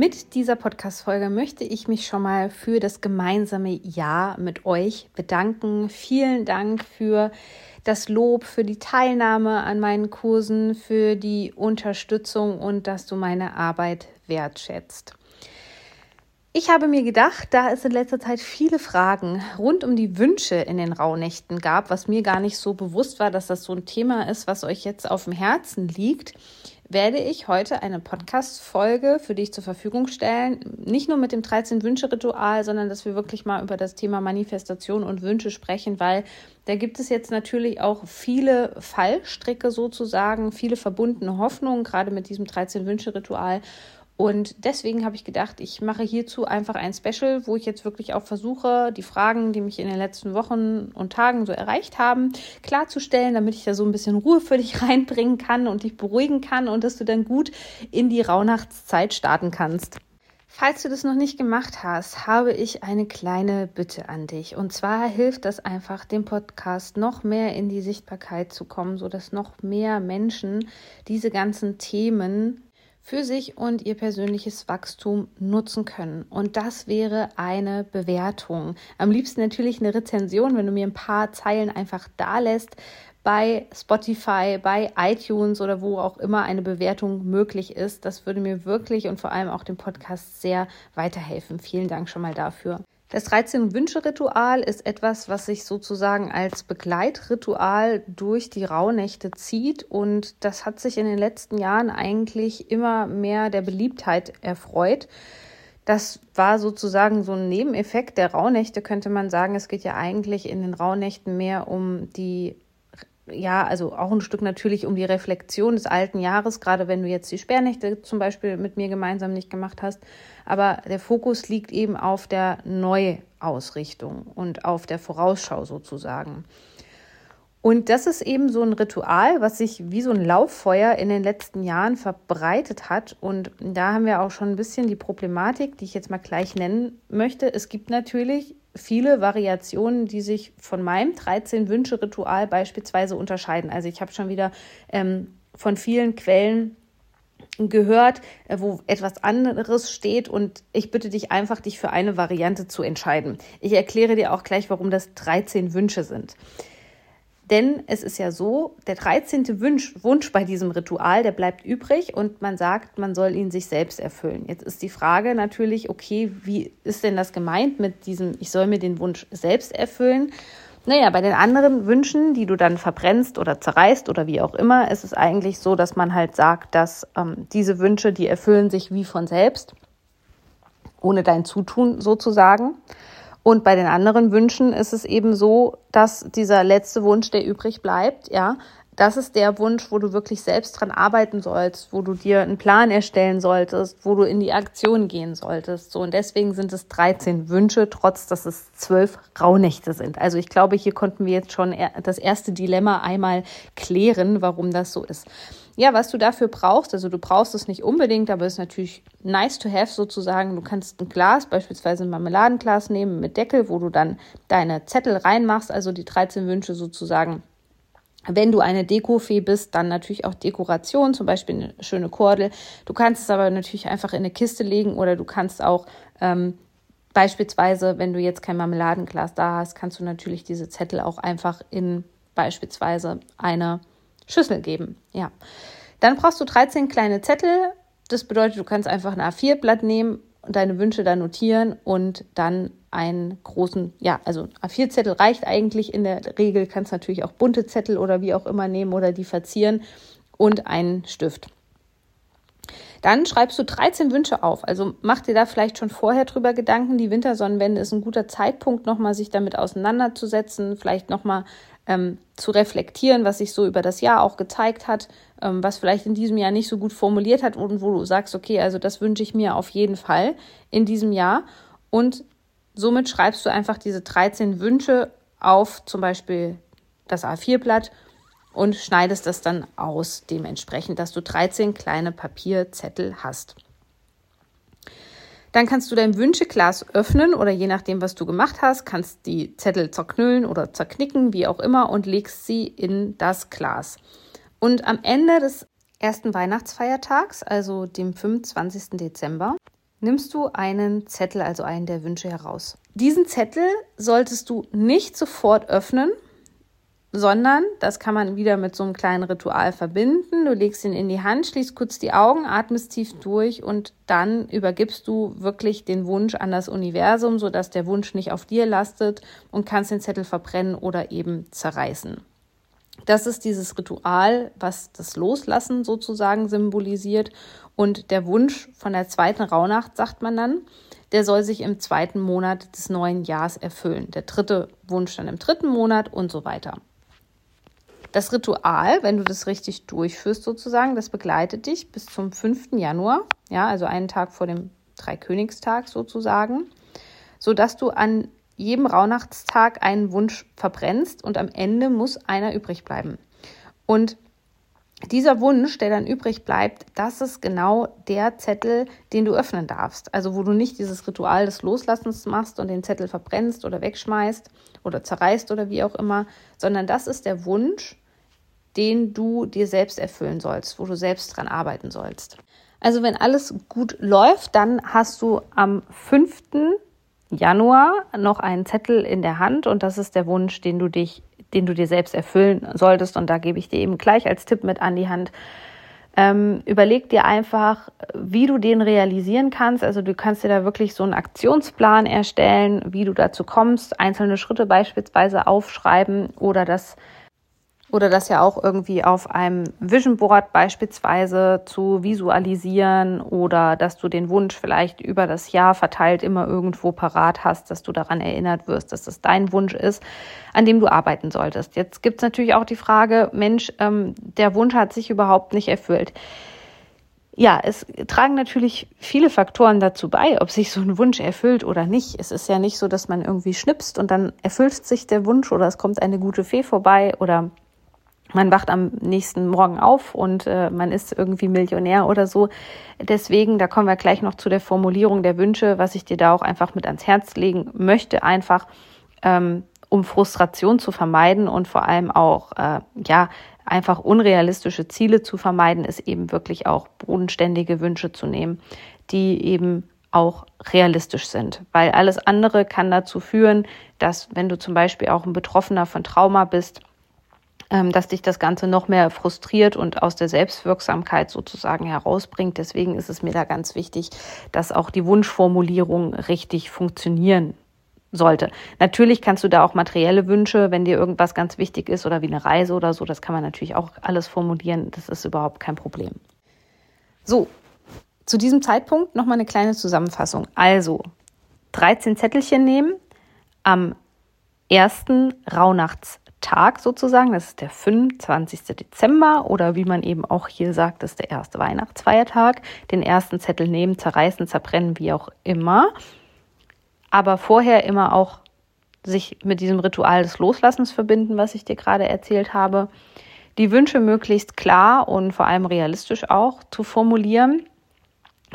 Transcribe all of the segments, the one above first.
Mit dieser Podcast-Folge möchte ich mich schon mal für das gemeinsame Jahr mit euch bedanken. Vielen Dank für das Lob, für die Teilnahme an meinen Kursen, für die Unterstützung und dass du meine Arbeit wertschätzt. Ich habe mir gedacht, da es in letzter Zeit viele Fragen rund um die Wünsche in den Rauhnächten gab, was mir gar nicht so bewusst war, dass das so ein Thema ist, was euch jetzt auf dem Herzen liegt, werde ich heute eine Podcast-Folge für dich zur Verfügung stellen. Nicht nur mit dem 13-Wünsche-Ritual, sondern dass wir wirklich mal über das Thema Manifestation und Wünsche sprechen, weil da gibt es jetzt natürlich auch viele Fallstricke sozusagen, viele verbundene Hoffnungen, gerade mit diesem 13-Wünsche-Ritual. Und deswegen habe ich gedacht, ich mache hierzu einfach ein Special, wo ich jetzt wirklich auch versuche, die Fragen, die mich in den letzten Wochen und Tagen so erreicht haben, klarzustellen, damit ich da so ein bisschen Ruhe für dich reinbringen kann und dich beruhigen kann und dass du dann gut in die Rauhnachtszeit starten kannst. Falls du das noch nicht gemacht hast, habe ich eine kleine Bitte an dich. Und zwar hilft das einfach, dem Podcast noch mehr in die Sichtbarkeit zu kommen, sodass noch mehr Menschen diese ganzen Themen für sich und ihr persönliches Wachstum nutzen können. Und das wäre eine Bewertung. Am liebsten natürlich eine Rezension, wenn du mir ein paar Zeilen einfach da lässt bei Spotify, bei iTunes oder wo auch immer eine Bewertung möglich ist. Das würde mir wirklich und vor allem auch dem Podcast sehr weiterhelfen. Vielen Dank schon mal dafür. Das 13-Wünsche-Ritual ist etwas, was sich sozusagen als Begleitritual durch die Rauhnächte zieht und das hat sich in den letzten Jahren eigentlich immer mehr der Beliebtheit erfreut. Das war sozusagen so ein Nebeneffekt der Rauhnächte, könnte man sagen. Es geht ja eigentlich in den Rauhnächten mehr um die ja, also auch ein Stück natürlich um die Reflexion des alten Jahres, gerade wenn du jetzt die Sperrnächte zum Beispiel mit mir gemeinsam nicht gemacht hast. Aber der Fokus liegt eben auf der Neuausrichtung und auf der Vorausschau sozusagen. Und das ist eben so ein Ritual, was sich wie so ein Lauffeuer in den letzten Jahren verbreitet hat. Und da haben wir auch schon ein bisschen die Problematik, die ich jetzt mal gleich nennen möchte. Es gibt natürlich viele Variationen, die sich von meinem 13-Wünsche-Ritual beispielsweise unterscheiden. Also ich habe schon wieder ähm, von vielen Quellen gehört, äh, wo etwas anderes steht und ich bitte dich einfach, dich für eine Variante zu entscheiden. Ich erkläre dir auch gleich, warum das 13 Wünsche sind. Denn es ist ja so, der 13. Wunsch, Wunsch bei diesem Ritual, der bleibt übrig und man sagt, man soll ihn sich selbst erfüllen. Jetzt ist die Frage natürlich, okay, wie ist denn das gemeint mit diesem, ich soll mir den Wunsch selbst erfüllen? Naja, bei den anderen Wünschen, die du dann verbrennst oder zerreißt oder wie auch immer, ist es eigentlich so, dass man halt sagt, dass ähm, diese Wünsche, die erfüllen sich wie von selbst, ohne dein Zutun sozusagen. Und bei den anderen Wünschen ist es eben so, dass dieser letzte Wunsch, der übrig bleibt, ja, das ist der Wunsch, wo du wirklich selbst dran arbeiten sollst, wo du dir einen Plan erstellen solltest, wo du in die Aktion gehen solltest. So und deswegen sind es 13 Wünsche, trotz dass es zwölf Rauhnächte sind. Also ich glaube, hier konnten wir jetzt schon das erste Dilemma einmal klären, warum das so ist. Ja, was du dafür brauchst, also du brauchst es nicht unbedingt, aber es ist natürlich nice to have sozusagen. Du kannst ein Glas, beispielsweise ein Marmeladenglas nehmen mit Deckel, wo du dann deine Zettel reinmachst, also die 13 Wünsche sozusagen wenn du eine Dekofee bist, dann natürlich auch Dekoration, zum Beispiel eine schöne Kordel. Du kannst es aber natürlich einfach in eine Kiste legen oder du kannst auch ähm, beispielsweise, wenn du jetzt kein Marmeladenglas da hast, kannst du natürlich diese Zettel auch einfach in beispielsweise eine Schüssel geben. Ja. Dann brauchst du 13 kleine Zettel. Das bedeutet, du kannst einfach ein A4-Blatt nehmen und deine Wünsche da notieren und dann einen großen, ja, also A4-Zettel reicht eigentlich in der Regel, kannst natürlich auch bunte Zettel oder wie auch immer nehmen oder die verzieren und einen Stift. Dann schreibst du 13 Wünsche auf. Also mach dir da vielleicht schon vorher drüber Gedanken. Die Wintersonnenwende ist ein guter Zeitpunkt, nochmal sich damit auseinanderzusetzen, vielleicht nochmal ähm, zu reflektieren, was sich so über das Jahr auch gezeigt hat, ähm, was vielleicht in diesem Jahr nicht so gut formuliert hat und wo du sagst, okay, also das wünsche ich mir auf jeden Fall in diesem Jahr. Und somit schreibst du einfach diese 13 Wünsche auf zum Beispiel das A4-Blatt und schneidest das dann aus, dementsprechend, dass du 13 kleine Papierzettel hast. Dann kannst du dein Wünscheglas öffnen oder je nachdem, was du gemacht hast, kannst die Zettel zerknüllen oder zerknicken, wie auch immer, und legst sie in das Glas. Und am Ende des ersten Weihnachtsfeiertags, also dem 25. Dezember, nimmst du einen Zettel, also einen der Wünsche heraus. Diesen Zettel solltest du nicht sofort öffnen, sondern das kann man wieder mit so einem kleinen Ritual verbinden. Du legst ihn in die Hand, schließt kurz die Augen, atmest tief durch und dann übergibst du wirklich den Wunsch an das Universum, sodass der Wunsch nicht auf dir lastet und kannst den Zettel verbrennen oder eben zerreißen. Das ist dieses Ritual, was das Loslassen sozusagen symbolisiert. Und der Wunsch von der zweiten Rauhnacht, sagt man dann, der soll sich im zweiten Monat des neuen Jahres erfüllen. Der dritte Wunsch dann im dritten Monat und so weiter. Das Ritual, wenn du das richtig durchführst sozusagen, das begleitet dich bis zum 5. Januar, ja, also einen Tag vor dem Dreikönigstag sozusagen, sodass du an jedem Rauhnachtstag einen Wunsch verbrennst und am Ende muss einer übrig bleiben. Und dieser Wunsch, der dann übrig bleibt, das ist genau der Zettel, den du öffnen darfst. Also wo du nicht dieses Ritual des Loslassens machst und den Zettel verbrennst oder wegschmeißt oder zerreißt oder wie auch immer, sondern das ist der Wunsch, den du dir selbst erfüllen sollst, wo du selbst dran arbeiten sollst. Also wenn alles gut läuft, dann hast du am 5. Januar noch einen Zettel in der Hand und das ist der Wunsch, den du dich, den du dir selbst erfüllen solltest. Und da gebe ich dir eben gleich als Tipp mit an die Hand. Ähm, überleg dir einfach, wie du den realisieren kannst. Also du kannst dir da wirklich so einen Aktionsplan erstellen, wie du dazu kommst, einzelne Schritte beispielsweise aufschreiben oder das oder das ja auch irgendwie auf einem Vision Board beispielsweise zu visualisieren oder dass du den Wunsch vielleicht über das Jahr verteilt immer irgendwo parat hast, dass du daran erinnert wirst, dass das dein Wunsch ist, an dem du arbeiten solltest. Jetzt gibt es natürlich auch die Frage, Mensch, ähm, der Wunsch hat sich überhaupt nicht erfüllt. Ja, es tragen natürlich viele Faktoren dazu bei, ob sich so ein Wunsch erfüllt oder nicht. Es ist ja nicht so, dass man irgendwie schnipst und dann erfüllt sich der Wunsch oder es kommt eine gute Fee vorbei oder man wacht am nächsten Morgen auf und äh, man ist irgendwie Millionär oder so. Deswegen, da kommen wir gleich noch zu der Formulierung der Wünsche, was ich dir da auch einfach mit ans Herz legen möchte, einfach ähm, um Frustration zu vermeiden und vor allem auch, äh, ja, einfach unrealistische Ziele zu vermeiden, ist eben wirklich auch bodenständige Wünsche zu nehmen, die eben auch realistisch sind. Weil alles andere kann dazu führen, dass wenn du zum Beispiel auch ein Betroffener von Trauma bist, dass dich das Ganze noch mehr frustriert und aus der Selbstwirksamkeit sozusagen herausbringt. Deswegen ist es mir da ganz wichtig, dass auch die Wunschformulierung richtig funktionieren sollte. Natürlich kannst du da auch materielle Wünsche, wenn dir irgendwas ganz wichtig ist oder wie eine Reise oder so, das kann man natürlich auch alles formulieren. Das ist überhaupt kein Problem. So, zu diesem Zeitpunkt nochmal eine kleine Zusammenfassung. Also, 13 Zettelchen nehmen, am ersten Rauhnachts Tag sozusagen, das ist der 25. Dezember oder wie man eben auch hier sagt, das ist der erste Weihnachtsfeiertag. Den ersten Zettel nehmen, zerreißen, zerbrennen, wie auch immer. Aber vorher immer auch sich mit diesem Ritual des Loslassens verbinden, was ich dir gerade erzählt habe. Die Wünsche möglichst klar und vor allem realistisch auch zu formulieren.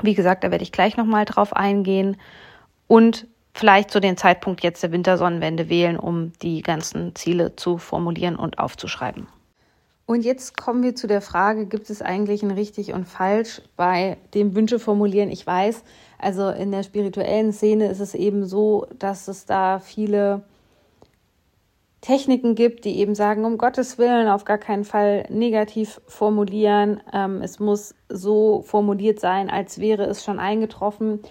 Wie gesagt, da werde ich gleich nochmal drauf eingehen. Und vielleicht zu dem Zeitpunkt jetzt der Wintersonnenwende wählen, um die ganzen Ziele zu formulieren und aufzuschreiben. Und jetzt kommen wir zu der Frage, gibt es eigentlich ein richtig und falsch bei dem Wünsche formulieren? Ich weiß, also in der spirituellen Szene ist es eben so, dass es da viele Techniken gibt, die eben sagen, um Gottes Willen auf gar keinen Fall negativ formulieren. Ähm, es muss so formuliert sein, als wäre es schon eingetroffen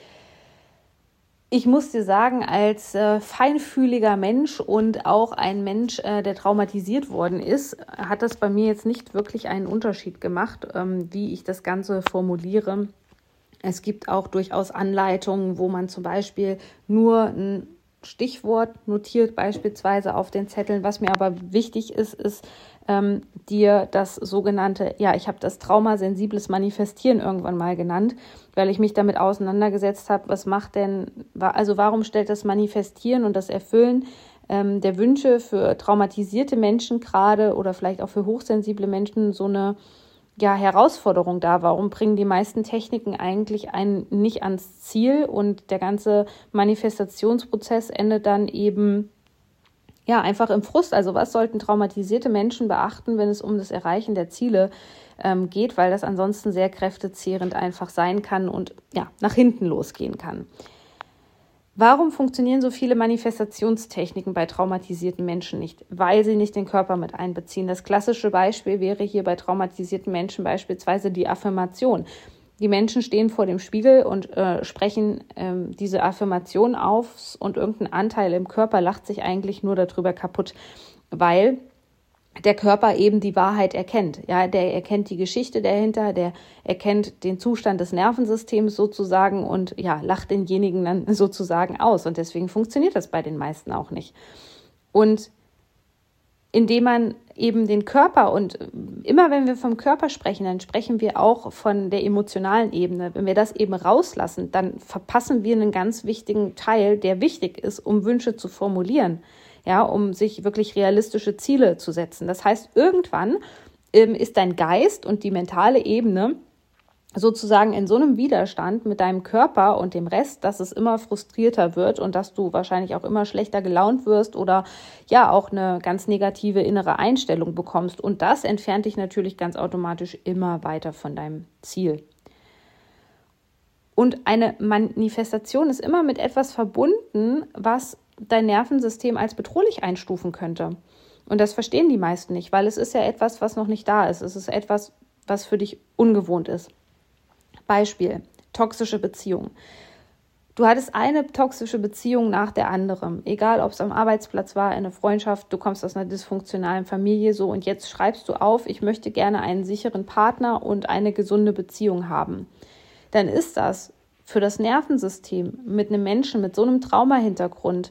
ich muss dir sagen, als äh, feinfühliger Mensch und auch ein Mensch, äh, der traumatisiert worden ist, hat das bei mir jetzt nicht wirklich einen Unterschied gemacht, ähm, wie ich das Ganze formuliere. Es gibt auch durchaus Anleitungen, wo man zum Beispiel nur ein Stichwort notiert, beispielsweise auf den Zetteln. Was mir aber wichtig ist, ist, ähm, dir das sogenannte, ja, ich habe das traumasensibles Manifestieren irgendwann mal genannt, weil ich mich damit auseinandergesetzt habe, was macht denn, also warum stellt das Manifestieren und das Erfüllen ähm, der Wünsche für traumatisierte Menschen gerade oder vielleicht auch für hochsensible Menschen so eine ja, Herausforderung da. Warum bringen die meisten Techniken eigentlich einen nicht ans Ziel und der ganze Manifestationsprozess endet dann eben ja einfach im Frust. Also was sollten traumatisierte Menschen beachten, wenn es um das Erreichen der Ziele ähm, geht, weil das ansonsten sehr kräftezehrend einfach sein kann und ja nach hinten losgehen kann. Warum funktionieren so viele Manifestationstechniken bei traumatisierten Menschen nicht? Weil sie nicht den Körper mit einbeziehen. Das klassische Beispiel wäre hier bei traumatisierten Menschen beispielsweise die Affirmation. Die Menschen stehen vor dem Spiegel und äh, sprechen ähm, diese Affirmation auf und irgendein Anteil im Körper lacht sich eigentlich nur darüber kaputt, weil der Körper eben die Wahrheit erkennt. Ja, der erkennt die Geschichte dahinter, der erkennt den Zustand des Nervensystems sozusagen und ja, lacht denjenigen dann sozusagen aus. Und deswegen funktioniert das bei den meisten auch nicht. Und indem man eben den Körper und immer wenn wir vom Körper sprechen, dann sprechen wir auch von der emotionalen Ebene. Wenn wir das eben rauslassen, dann verpassen wir einen ganz wichtigen Teil, der wichtig ist, um Wünsche zu formulieren ja, um sich wirklich realistische Ziele zu setzen. Das heißt, irgendwann ähm, ist dein Geist und die mentale Ebene sozusagen in so einem Widerstand mit deinem Körper und dem Rest, dass es immer frustrierter wird und dass du wahrscheinlich auch immer schlechter gelaunt wirst oder ja auch eine ganz negative innere Einstellung bekommst. Und das entfernt dich natürlich ganz automatisch immer weiter von deinem Ziel. Und eine Manifestation ist immer mit etwas verbunden, was dein Nervensystem als bedrohlich einstufen könnte. Und das verstehen die meisten nicht, weil es ist ja etwas, was noch nicht da ist. Es ist etwas, was für dich ungewohnt ist. Beispiel, toxische Beziehung. Du hattest eine toxische Beziehung nach der anderen, egal ob es am Arbeitsplatz war, eine Freundschaft, du kommst aus einer dysfunktionalen Familie so und jetzt schreibst du auf, ich möchte gerne einen sicheren Partner und eine gesunde Beziehung haben. Dann ist das für das Nervensystem mit einem Menschen mit so einem Traumahintergrund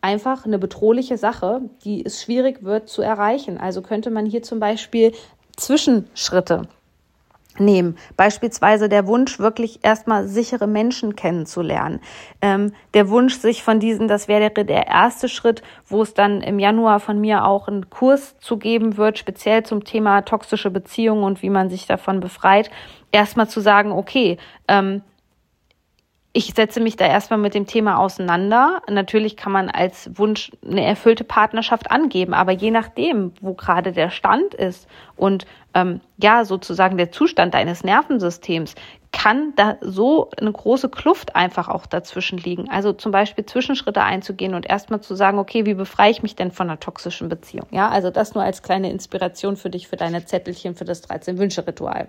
einfach eine bedrohliche Sache, die es schwierig wird zu erreichen. Also könnte man hier zum Beispiel Zwischenschritte nehmen. Beispielsweise der Wunsch, wirklich erstmal sichere Menschen kennenzulernen. Ähm, der Wunsch, sich von diesen, das wäre der, erste Schritt, wo es dann im Januar von mir auch einen Kurs zu geben wird, speziell zum Thema toxische Beziehungen und wie man sich davon befreit. Erstmal zu sagen, okay, ähm, ich setze mich da erstmal mit dem Thema auseinander. Natürlich kann man als Wunsch eine erfüllte Partnerschaft angeben, aber je nachdem, wo gerade der Stand ist und ähm, ja, sozusagen der Zustand deines Nervensystems, kann da so eine große Kluft einfach auch dazwischen liegen. Also zum Beispiel Zwischenschritte einzugehen und erstmal zu sagen, okay, wie befreie ich mich denn von einer toxischen Beziehung? Ja, also das nur als kleine Inspiration für dich, für deine Zettelchen, für das 13-Wünsche-Ritual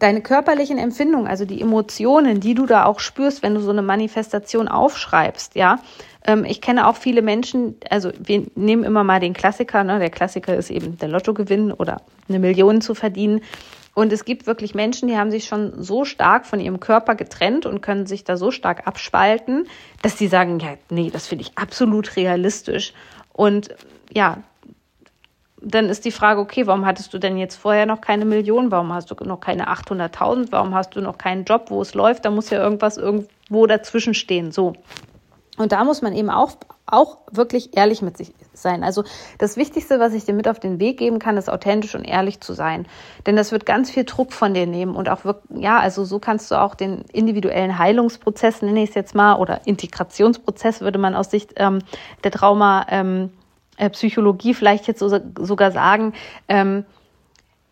deine körperlichen Empfindungen, also die Emotionen, die du da auch spürst, wenn du so eine Manifestation aufschreibst, ja. Ähm, ich kenne auch viele Menschen, also wir nehmen immer mal den Klassiker, ne? der Klassiker ist eben der Lottogewinn oder eine Million zu verdienen. Und es gibt wirklich Menschen, die haben sich schon so stark von ihrem Körper getrennt und können sich da so stark abspalten, dass sie sagen, ja, nee, das finde ich absolut realistisch. Und ja, dann ist die Frage, okay, warum hattest du denn jetzt vorher noch keine Million? Warum hast du noch keine 800.000? Warum hast du noch keinen Job, wo es läuft? Da muss ja irgendwas irgendwo dazwischen stehen. So. Und da muss man eben auch, auch wirklich ehrlich mit sich sein. Also das Wichtigste, was ich dir mit auf den Weg geben kann, ist authentisch und ehrlich zu sein. Denn das wird ganz viel Druck von dir nehmen und auch wirklich, ja, also so kannst du auch den individuellen Heilungsprozess, nenne ich es jetzt mal, oder Integrationsprozess würde man aus Sicht ähm, der Trauma ähm, äh, Psychologie vielleicht jetzt so, sogar sagen, ähm,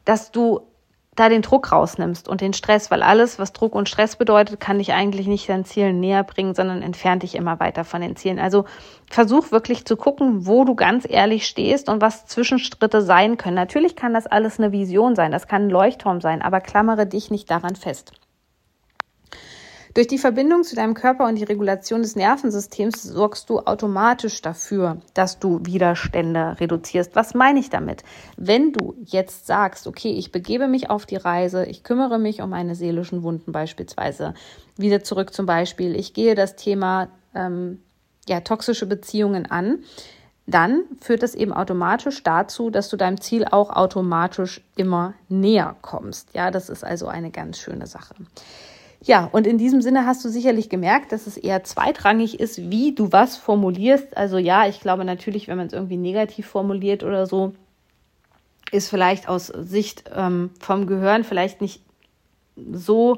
dass du da den Druck rausnimmst und den Stress, weil alles, was Druck und Stress bedeutet, kann dich eigentlich nicht deinen Zielen näher bringen, sondern entfernt dich immer weiter von den Zielen. Also versuch wirklich zu gucken, wo du ganz ehrlich stehst und was Zwischenschritte sein können. Natürlich kann das alles eine Vision sein, das kann ein Leuchtturm sein, aber klammere dich nicht daran fest. Durch die Verbindung zu deinem Körper und die Regulation des Nervensystems sorgst du automatisch dafür, dass du Widerstände reduzierst. Was meine ich damit? Wenn du jetzt sagst, okay, ich begebe mich auf die Reise, ich kümmere mich um meine seelischen Wunden beispielsweise, wieder zurück zum Beispiel, ich gehe das Thema ähm, ja, toxische Beziehungen an, dann führt das eben automatisch dazu, dass du deinem Ziel auch automatisch immer näher kommst. Ja, das ist also eine ganz schöne Sache. Ja, und in diesem Sinne hast du sicherlich gemerkt, dass es eher zweitrangig ist, wie du was formulierst. Also ja, ich glaube natürlich, wenn man es irgendwie negativ formuliert oder so, ist vielleicht aus Sicht ähm, vom Gehirn vielleicht nicht so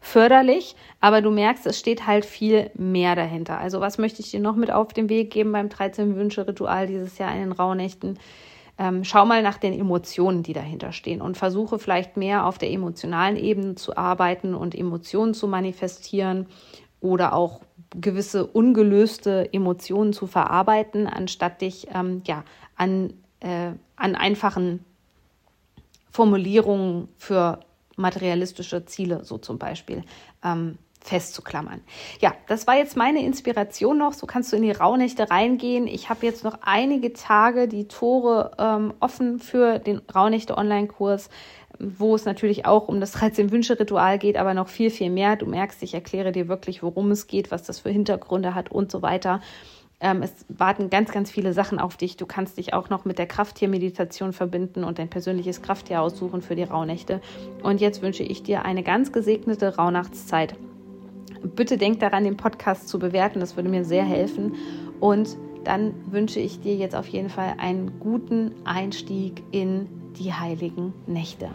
förderlich, aber du merkst, es steht halt viel mehr dahinter. Also was möchte ich dir noch mit auf den Weg geben beim 13 Wünsche Ritual dieses Jahr in den Rauhnächten? Ähm, schau mal nach den Emotionen, die dahinter stehen und versuche vielleicht mehr auf der emotionalen Ebene zu arbeiten und Emotionen zu manifestieren oder auch gewisse ungelöste Emotionen zu verarbeiten, anstatt dich ähm, ja, an, äh, an einfachen Formulierungen für materialistische Ziele, so zum Beispiel, ähm, festzuklammern. Ja, das war jetzt meine Inspiration noch. So kannst du in die Rauhnächte reingehen. Ich habe jetzt noch einige Tage die Tore ähm, offen für den Rauhnächte-Online-Kurs, wo es natürlich auch um das 13-Wünsche-Ritual geht, aber noch viel, viel mehr. Du merkst, ich erkläre dir wirklich, worum es geht, was das für Hintergründe hat und so weiter. Ähm, es warten ganz, ganz viele Sachen auf dich. Du kannst dich auch noch mit der Krafttiermeditation verbinden und dein persönliches Krafttier aussuchen für die Rauhnächte. Und jetzt wünsche ich dir eine ganz gesegnete Rauhnachtszeit. Bitte denk daran, den Podcast zu bewerten. Das würde mir sehr helfen. Und dann wünsche ich dir jetzt auf jeden Fall einen guten Einstieg in die heiligen Nächte.